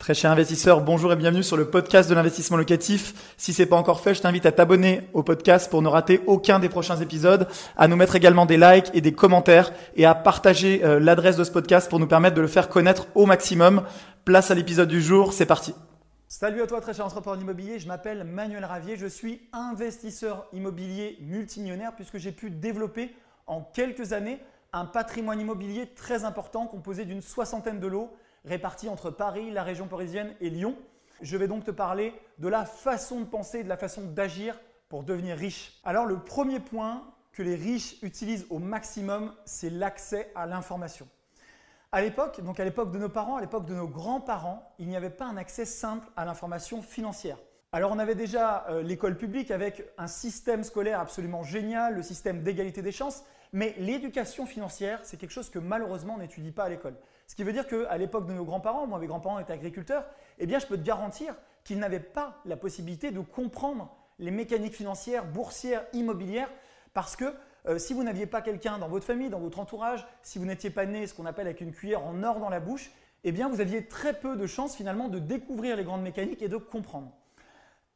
Très cher investisseur, bonjour et bienvenue sur le podcast de l'investissement locatif. Si c'est pas encore fait, je t'invite à t'abonner au podcast pour ne rater aucun des prochains épisodes, à nous mettre également des likes et des commentaires et à partager euh, l'adresse de ce podcast pour nous permettre de le faire connaître au maximum. Place à l'épisode du jour, c'est parti. Salut à toi très cher entrepreneur immobilier, je m'appelle Manuel Ravier, je suis investisseur immobilier multimillionnaire puisque j'ai pu développer en quelques années un patrimoine immobilier très important composé d'une soixantaine de lots répartis entre Paris, la région parisienne et Lyon. Je vais donc te parler de la façon de penser, de la façon d'agir pour devenir riche. Alors le premier point que les riches utilisent au maximum, c'est l'accès à l'information. À l'époque, donc à l'époque de nos parents, à l'époque de nos grands-parents, il n'y avait pas un accès simple à l'information financière. Alors on avait déjà euh, l'école publique avec un système scolaire absolument génial, le système d'égalité des chances, mais l'éducation financière, c'est quelque chose que malheureusement on n'étudie pas à l'école. Ce qui veut dire qu'à l'époque de nos grands-parents, moi mes grands-parents étaient agriculteurs, eh je peux te garantir qu'ils n'avaient pas la possibilité de comprendre les mécaniques financières, boursières, immobilières, parce que euh, si vous n'aviez pas quelqu'un dans votre famille, dans votre entourage, si vous n'étiez pas né ce qu'on appelle avec une cuillère en or dans la bouche, eh bien vous aviez très peu de chances finalement de découvrir les grandes mécaniques et de comprendre.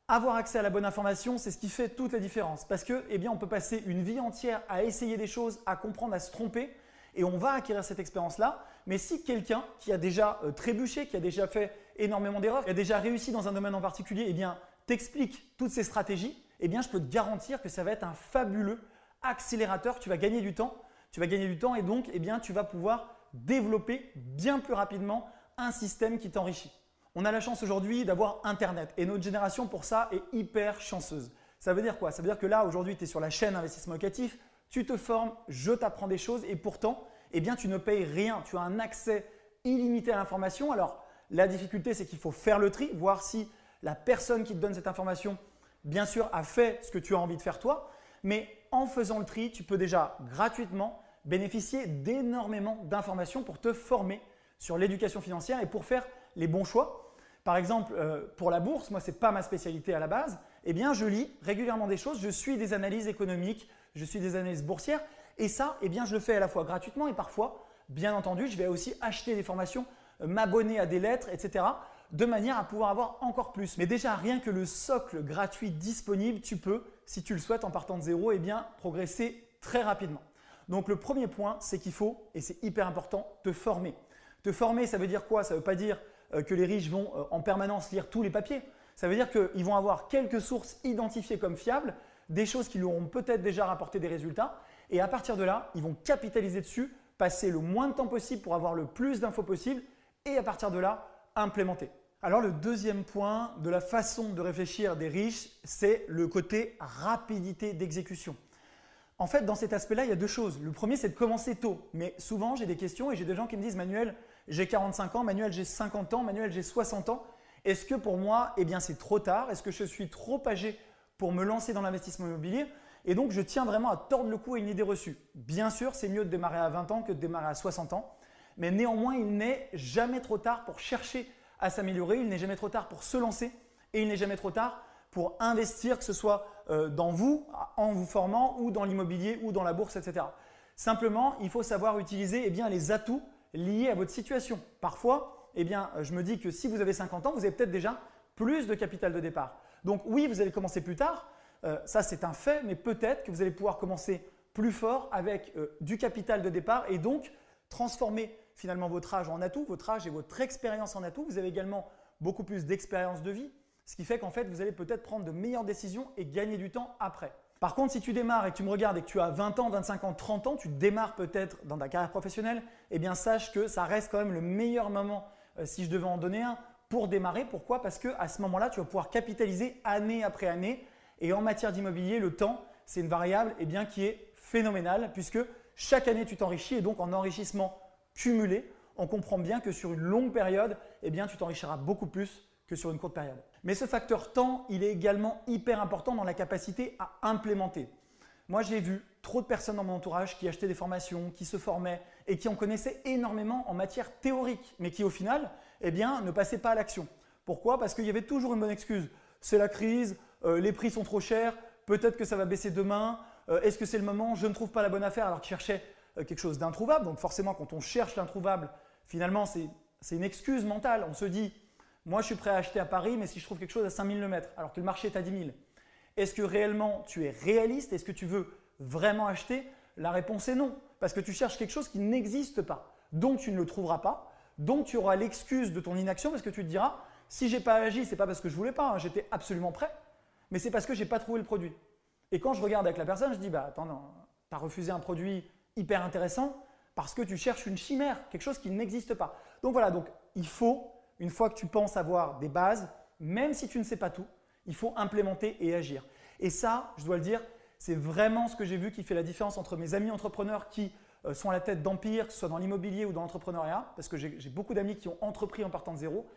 Avoir accès à la bonne information, c'est ce qui fait toute la différence. Parce que, eh on peut passer une vie entière à essayer des choses, à comprendre, à se tromper, et on va acquérir cette expérience-là. Mais si quelqu'un qui a déjà euh, trébuché, qui a déjà fait énormément d'erreurs, qui a déjà réussi dans un domaine en particulier, eh t'explique toutes ces stratégies, eh je peux te garantir que ça va être un fabuleux accélérateur. Tu vas gagner du temps. Tu vas gagner du temps et donc, eh bien, tu vas pouvoir développer bien plus rapidement un système qui t'enrichit. On a la chance aujourd'hui d'avoir Internet et notre génération pour ça est hyper chanceuse. Ça veut dire quoi? Ça veut dire que là aujourd'hui tu es sur la chaîne investissement locatif, tu te formes, je t'apprends des choses et pourtant eh bien, tu ne payes rien. Tu as un accès illimité à l'information. Alors la difficulté c'est qu'il faut faire le tri, voir si la personne qui te donne cette information bien sûr a fait ce que tu as envie de faire toi, mais en faisant le tri, tu peux déjà gratuitement bénéficier d'énormément d'informations pour te former sur l'éducation financière et pour faire les bons choix. Par exemple, euh, pour la bourse, moi, ce n'est pas ma spécialité à la base, eh bien, je lis régulièrement des choses, je suis des analyses économiques, je suis des analyses boursières, et ça, eh bien, je le fais à la fois gratuitement et parfois, bien entendu, je vais aussi acheter des formations, euh, m'abonner à des lettres, etc., de manière à pouvoir avoir encore plus. Mais déjà, rien que le socle gratuit disponible, tu peux, si tu le souhaites en partant de zéro, eh bien, progresser très rapidement. Donc, le premier point, c'est qu'il faut, et c'est hyper important, te former. Te former, ça veut dire quoi? Ça ne veut pas dire euh, que les riches vont euh, en permanence lire tous les papiers. Ça veut dire qu'ils vont avoir quelques sources identifiées comme fiables, des choses qui leur ont peut-être déjà rapporté des résultats, et à partir de là, ils vont capitaliser dessus, passer le moins de temps possible pour avoir le plus d'infos possible, et à partir de là, implémenter. Alors le deuxième point de la façon de réfléchir des riches, c'est le côté rapidité d'exécution. En fait, dans cet aspect-là, il y a deux choses. Le premier, c'est de commencer tôt. Mais souvent, j'ai des questions et j'ai des gens qui me disent, Manuel, j'ai 45 ans, Manuel, j'ai 50 ans, Manuel, j'ai 60 ans. Est-ce que pour moi, eh c'est trop tard? Est-ce que je suis trop âgé pour me lancer dans l'investissement immobilier? Et donc, je tiens vraiment à tordre le cou à une idée reçue. Bien sûr, c'est mieux de démarrer à 20 ans que de démarrer à 60 ans. Mais néanmoins, il n'est jamais trop tard pour chercher à s'améliorer. Il n'est jamais trop tard pour se lancer. Et il n'est jamais trop tard pour investir, que ce soit euh, dans vous, en vous formant, ou dans l'immobilier, ou dans la bourse, etc. Simplement, il faut savoir utiliser eh les atouts lié à votre situation. Parfois, eh bien, je me dis que si vous avez 50 ans, vous avez peut-être déjà plus de capital de départ. Donc oui, vous allez commencer plus tard, euh, ça c'est un fait, mais peut-être que vous allez pouvoir commencer plus fort avec euh, du capital de départ et donc transformer finalement votre âge en atout, votre âge et votre expérience en atout. Vous avez également beaucoup plus d'expérience de vie, ce qui fait qu'en fait, vous allez peut-être prendre de meilleures décisions et gagner du temps après. Par contre, si tu démarres et que tu me regardes et que tu as 20 ans, 25 ans, 30 ans, tu démarres peut-être dans ta carrière professionnelle, eh bien sache que ça reste quand même le meilleur moment, euh, si je devais en donner un, pour démarrer. Pourquoi? Parce qu'à ce moment-là, tu vas pouvoir capitaliser année après année. Et en matière d'immobilier, le temps, c'est une variable eh qui est phénoménale puisque chaque année, tu t'enrichis et donc en enrichissement cumulé, on comprend bien que sur une longue période, eh tu t'enrichiras beaucoup plus que sur une courte période. Mais ce facteur temps, il est également hyper important dans la capacité à implémenter. Moi, j'ai vu trop de personnes dans mon entourage qui achetaient des formations, qui se formaient et qui en connaissaient énormément en matière théorique, mais qui au final, eh bien, ne passaient pas à l'action. Pourquoi? Parce qu'il y avait toujours une bonne excuse. C'est la crise, euh, les prix sont trop chers, peut-être que ça va baisser demain, euh, est-ce que c'est le moment, je ne trouve pas la bonne affaire alors qu'ils cherchaient euh, quelque chose d'introuvable. Donc forcément, quand on cherche l'introuvable, finalement, c'est une excuse mentale. On se dit, Moi, je suis prêt à acheter à Paris, mais si je trouve quelque chose à 5000 le mètre, alors que le marché est à 10 000, est-ce que réellement tu es réaliste? Est-ce que tu veux vraiment acheter? La réponse est non, parce que tu cherches quelque chose qui n'existe pas. Donc tu ne le trouveras pas. Donc tu auras l'excuse de ton inaction parce que tu te diras si j'ai pas agi, c'est pas parce que je voulais pas, hein, j'étais absolument prêt, mais c'est parce que j'ai pas trouvé le produit. Et quand je regarde avec la personne, je dis bah attends, tu as refusé un produit hyper intéressant parce que tu cherches une chimère, quelque chose qui n'existe pas. Donc voilà, donc il faut une fois que tu penses avoir des bases, même si tu ne sais pas tout, il faut implémenter et agir. Et ça, je dois le dire, c'est vraiment ce que j'ai vu qui fait la différence entre mes amis entrepreneurs qui euh, sont à la tête d'empire, que ce soit dans l'immobilier ou dans l'entrepreneuriat, parce que j'ai beaucoup d'amis qui ont entrepris en partant de zéro,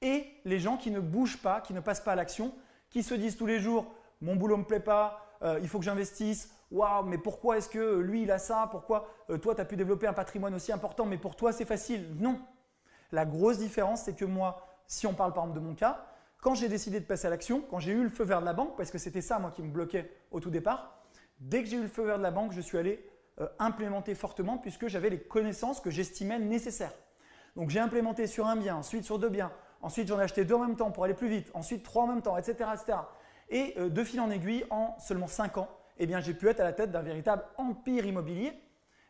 et les gens qui ne bougent pas, qui ne passent pas à l'action, qui se disent tous les jours mon boulot me plaît pas, euh, il faut que j'investisse, waouh, mais pourquoi est-ce que lui il a ça, pourquoi euh, toi tu as pu développer un patrimoine aussi important, mais pour toi c'est facile? Non. La grosse différence, c'est que moi, si on parle par exemple de mon cas, quand j'ai décidé de passer à l'action, quand j'ai eu le feu vert de la banque, parce que c'était ça moi qui me bloquait au tout départ, dès que j'ai eu le feu vert de la banque, je suis allé euh, implémenter fortement puisque j'avais les connaissances que j'estimais nécessaires. Donc j'ai implémenté sur un bien, ensuite sur deux biens, ensuite j'en ai acheté deux en même temps pour aller plus vite, ensuite trois en même temps, etc. etc. Et euh, de fil en aiguille, en seulement cinq ans, eh j'ai pu être à la tête d'un véritable empire immobilier,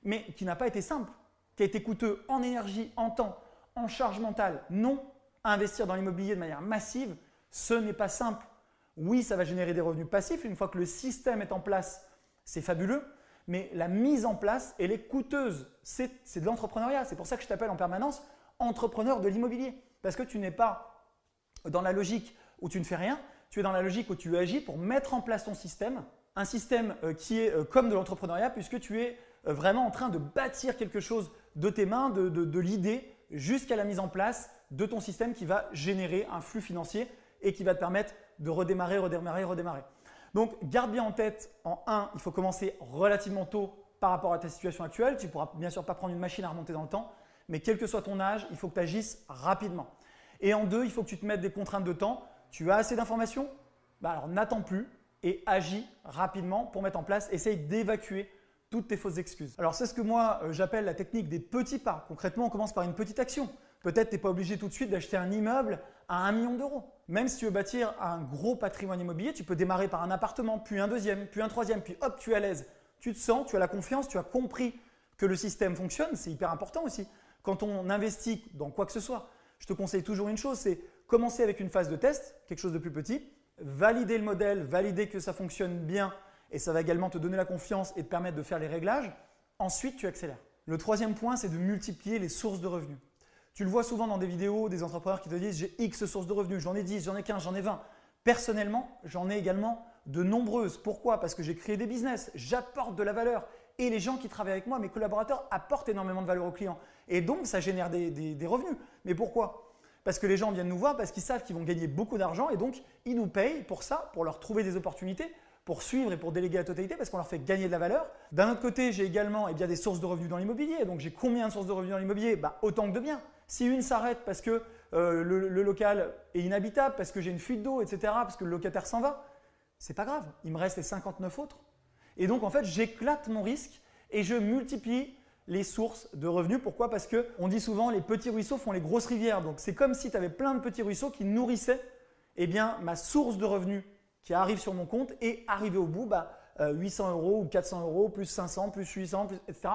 mais qui n'a pas été simple, qui a été coûteux en énergie, en temps, en charge mentale. Non, investir dans l'immobilier de manière massive, ce n'est pas simple. Oui, ça va générer des revenus passifs. Une fois que le système est en place, c'est fabuleux. Mais la mise en place, elle est coûteuse. C'est de l'entrepreneuriat. C'est pour ça que je t'appelle en permanence entrepreneur de l'immobilier. Parce que tu n'es pas dans la logique où tu ne fais rien. Tu es dans la logique où tu agis pour mettre en place ton système. Un système euh, qui est euh, comme de l'entrepreneuriat puisque tu es euh, vraiment en train de bâtir quelque chose de tes mains, de l'idée, jusqu'à la mise en place de ton système qui va générer un flux financier et qui va te permettre de redémarrer, redémarrer, redémarrer. Donc garde bien en tête, en 1, il faut commencer relativement tôt par rapport à ta situation actuelle. Tu ne pourras bien sûr pas prendre une machine à remonter dans le temps, mais quel que soit ton âge, il faut que tu agisses rapidement. Et en 2, il faut que tu te mettes des contraintes de temps. Tu as assez d'informations bah Alors n'attends plus et agis rapidement pour mettre en place, essaye d'évacuer toutes tes fausses excuses. Alors c'est ce que moi euh, j'appelle la technique des petits pas. Concrètement, on commence par une petite action. Peut-être tu n'es pas obligé tout de suite d'acheter un immeuble à un million d'euros. Même si tu veux bâtir un gros patrimoine immobilier, tu peux démarrer par un appartement, puis un deuxième, puis un troisième, puis hop, tu es à l'aise. Tu te sens, tu as la confiance, tu as compris que le système fonctionne, c'est hyper important aussi. Quand on investit dans quoi que ce soit, je te conseille toujours une chose, c'est commencer avec une phase de test, quelque chose de plus petit, valider le modèle, valider que ça fonctionne bien et ça va également te donner la confiance et te permettre de faire les réglages. Ensuite, tu accélères. Le troisième point, c'est de multiplier les sources de revenus. Tu le vois souvent dans des vidéos des entrepreneurs qui te disent j'ai X sources de revenus, j'en ai 10, j'en ai 15, j'en ai 20. Personnellement, j'en ai également de nombreuses. Pourquoi? Parce que j'ai créé des business, j'apporte de la valeur et les gens qui travaillent avec moi, mes collaborateurs, apportent énormément de valeur aux clients. Et donc, ça génère des, revenus. Mais pourquoi? Parce que les gens viennent nous voir parce qu'ils savent qu'ils vont gagner beaucoup d'argent et donc ils nous payent pour ça, pour leur trouver des opportunités, pour suivre et pour déléguer la totalité parce qu'on leur fait gagner de la valeur. D'un autre côté, j'ai également eh des sources de revenus dans l'immobilier. Donc j'ai combien de sources de revenus dans l'immobilier? Bah, Autant que de biens. Si une s'arrête parce que euh, le, local est inhabitable, parce que j'ai une fuite d'eau, etc., parce que le locataire s'en va, c'est pas grave. Il me reste les 59 autres. Et donc en fait, j'éclate mon risque et je multiplie les sources de revenus. Pourquoi? Parce que on dit souvent les petits ruisseaux font les grosses rivières. Donc c'est comme si tu avais plein de petits ruisseaux qui nourrissaient eh bien, ma source de revenus qui arrive sur mon compte et arrivé au bout, bah, 800 euh, euros ou 400 euros, plus 500, plus 800, plus, etc.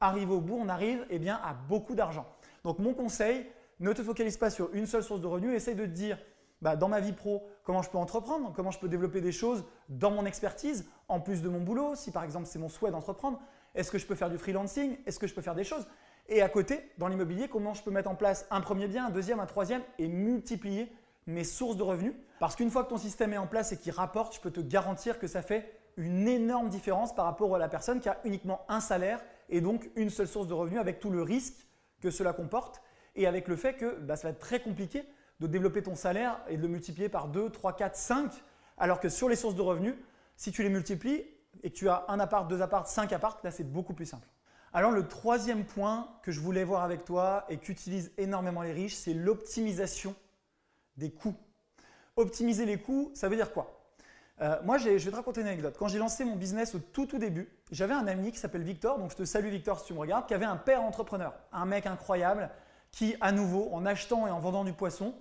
Arrivé au bout, on arrive eh bien, à beaucoup d'argent. Donc mon conseil, ne te focalise pas sur une seule source de revenus, essaye de te dire bah, dans ma vie pro, comment je peux entreprendre, comment je peux développer des choses dans mon expertise, en plus de mon boulot, si par exemple c'est mon souhait d'entreprendre, est-ce que je peux faire du freelancing, est-ce que je peux faire des choses? Et à côté, dans l'immobilier, comment je peux mettre en place un premier bien, un deuxième, un troisième et multiplier mes sources de revenus? Parce qu'une fois que ton système est en place et qu'il rapporte, je peux te garantir que ça fait une énorme différence par rapport à la personne qui a uniquement un salaire et donc une seule source de revenus avec tout le risque que cela comporte et avec le fait que bah, ça va être très compliqué de développer ton salaire et de le multiplier par 2, 3, 4, 5 alors que sur les sources de revenus, si tu les multiplies et que tu as un appart, deux apparts, cinq apparts, là c'est beaucoup plus simple. Alors le troisième point que je voulais voir avec toi et qu'utilisent énormément les riches, c'est l'optimisation des coûts. Optimiser les coûts, ça veut dire quoi? Euh, moi, je vais te raconter une anecdote. Quand j'ai lancé mon business au tout tout début, j'avais un ami qui s'appelle Victor, donc je te salue Victor si tu me regardes, qui avait un père entrepreneur, un mec incroyable qui, à nouveau, en achetant et en vendant du poisson,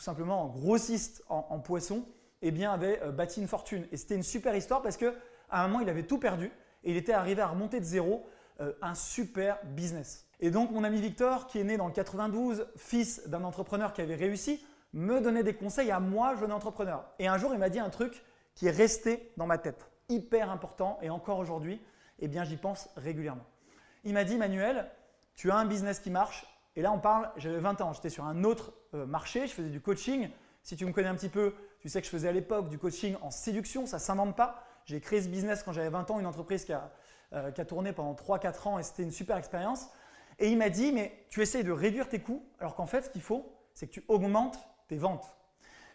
tout simplement grossiste en, en poisson, eh bien, avait euh, bâti une fortune. Et c'était une super histoire parce qu'à un moment, il avait tout perdu et il était arrivé à remonter de zéro euh, un super business. Et donc, mon ami Victor, qui est né dans le 92, fils d'un entrepreneur qui avait réussi, me donnait des conseils à moi, jeune entrepreneur. Et un jour, il m'a dit un truc qui est resté dans ma tête, hyper important, et encore aujourd'hui, eh bien, j'y pense régulièrement. Il m'a dit, Manuel, tu as un business qui marche, et là, on parle, j'avais 20 ans, j'étais sur un autre euh, marché, je faisais du coaching. Si tu me connais un petit peu, tu sais que je faisais à l'époque du coaching en séduction, ça ne s'invente pas. J'ai créé ce business quand j'avais 20 ans, une entreprise qui a, euh, qui a tourné pendant 3-4 ans et c'était une super expérience. Et il m'a dit, mais tu essayes de réduire tes coûts, alors qu'en fait, ce qu'il faut, c'est que tu augmentes tes ventes.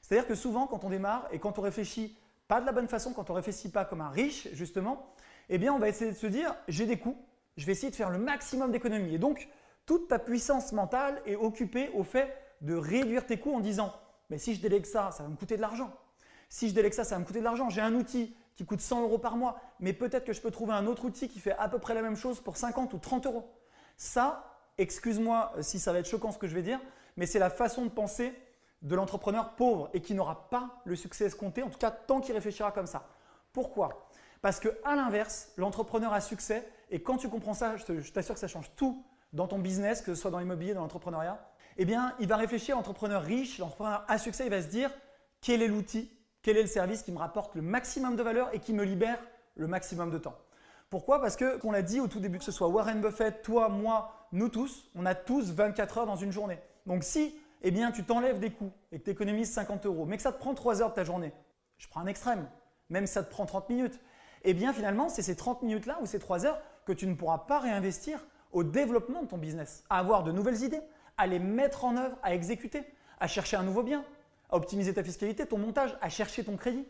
C'est-à-dire que souvent, quand on démarre et quand on réfléchit pas de la bonne façon, quand on réfléchit pas comme un riche, justement, eh bien, on va essayer de se dire, j'ai des coûts, je vais essayer de faire le maximum d'économies. Et donc, toute ta puissance mentale est occupée au fait de réduire tes coûts en disant, mais si je délègue ça, ça va me coûter de l'argent. Si je délègue ça, ça va me coûter de l'argent. J'ai un outil qui coûte 100 euros par mois, mais peut-être que je peux trouver un autre outil qui fait à peu près la même chose pour 50 ou 30 euros. Ça, excuse-moi euh, si ça va être choquant ce que je vais dire, mais c'est la façon de penser de l'entrepreneur pauvre et qui n'aura pas le succès escompté, en tout cas tant qu'il réfléchira comme ça. Pourquoi? Parce que à l'inverse, l'entrepreneur a succès et quand tu comprends ça, je t'assure que ça change tout dans ton business, que ce soit dans l'immobilier, dans l'entrepreneuriat. Eh bien, il va réfléchir, l'entrepreneur riche, l'entrepreneur à succès, il va se dire quel est l'outil, quel est le service qui me rapporte le maximum de valeur et qui me libère le maximum de temps? Pourquoi? Parce que, on l'a dit au tout début, que ce soit Warren Buffett, toi, moi, nous tous, on a tous 24 heures dans une journée. Donc si eh bien, tu t'enlèves des coûts et que tu économises 50 euros, mais que ça te prend 3 heures de ta journée, je prends un extrême, même si ça te prend 30 minutes, eh bien finalement, c'est ces 30 minutes-là ou ces 3 heures que tu ne pourras pas réinvestir au développement de ton business, à avoir de nouvelles idées, à les mettre en œuvre, à exécuter, à chercher un nouveau bien, à optimiser ta fiscalité, ton montage, à chercher ton crédit.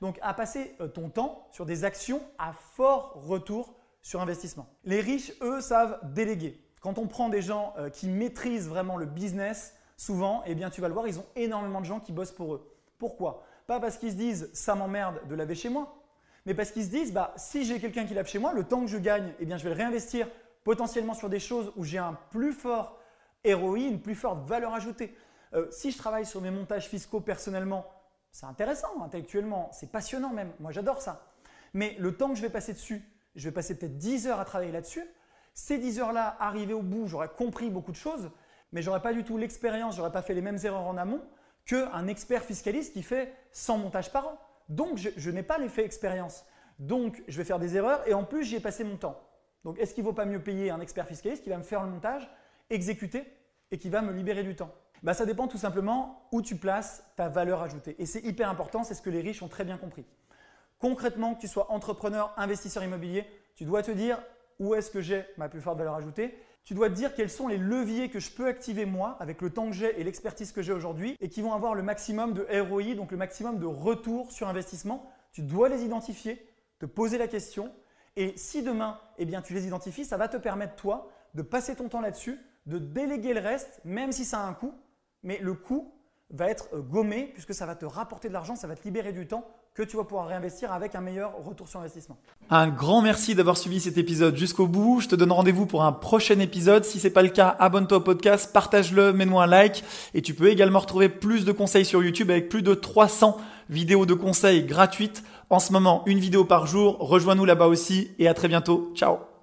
Donc à passer euh, ton temps sur des actions à fort retour sur investissement. Les riches, eux, savent déléguer. Quand on prend des gens euh, qui maîtrisent vraiment le business, souvent, eh bien, tu vas le voir, ils ont énormément de gens qui bossent pour eux. Pourquoi? Pas parce qu'ils se disent ça m'emmerde de laver chez moi, mais parce qu'ils se disent bah, si j'ai quelqu'un qui lave chez moi, le temps que je gagne, eh bien, je vais le réinvestir potentiellement sur des choses où j'ai un plus fort ROI, une plus forte valeur ajoutée. Euh, si je travaille sur mes montages fiscaux personnellement, c'est intéressant intellectuellement, c'est passionnant même, moi j'adore ça. Mais le temps que je vais passer dessus, je vais passer peut-être 10 heures à travailler là-dessus. Ces 10 heures-là, arrivé au bout, j'aurais compris beaucoup de choses, mais j'aurais pas du tout l'expérience, j'aurais pas fait les mêmes erreurs en amont qu'un expert fiscaliste qui fait 100 montages par an. Donc, je, n'ai pas l'effet expérience. Donc, je vais faire des erreurs et en plus, j'y ai passé mon temps. Donc, est-ce qu'il ne vaut pas mieux payer un expert fiscaliste qui va me faire le montage, exécuter et qui va me libérer du temps bah, Ça dépend tout simplement où tu places ta valeur ajoutée. Et c'est hyper important, c'est ce que les riches ont très bien compris. Concrètement, que tu sois entrepreneur, investisseur immobilier, tu dois te dire où est-ce que j'ai ma plus forte valeur ajoutée tu dois te dire quels sont les leviers que je peux activer moi avec le temps que j'ai et l'expertise que j'ai aujourd'hui et qui vont avoir le maximum de ROI, donc le maximum de retour sur investissement. Tu dois les identifier, te poser la question et si demain eh bien, tu les identifies, ça va te permettre toi de passer ton temps là-dessus, de déléguer le reste, même si ça a un coût, mais le coût va être euh, gommé puisque ça va te rapporter de l'argent, ça va te libérer du temps que tu vas pouvoir réinvestir avec un meilleur retour sur investissement. Un grand merci d'avoir suivi cet épisode jusqu'au bout. Je te donne rendez-vous pour un prochain épisode. Si c'est pas le cas, abonne-toi au podcast, partage-le, mets-moi un like et tu peux également retrouver plus de conseils sur YouTube avec plus de 300 vidéos de conseils gratuites. En ce moment, une vidéo par jour. Rejoins-nous là-bas aussi et à très bientôt. Ciao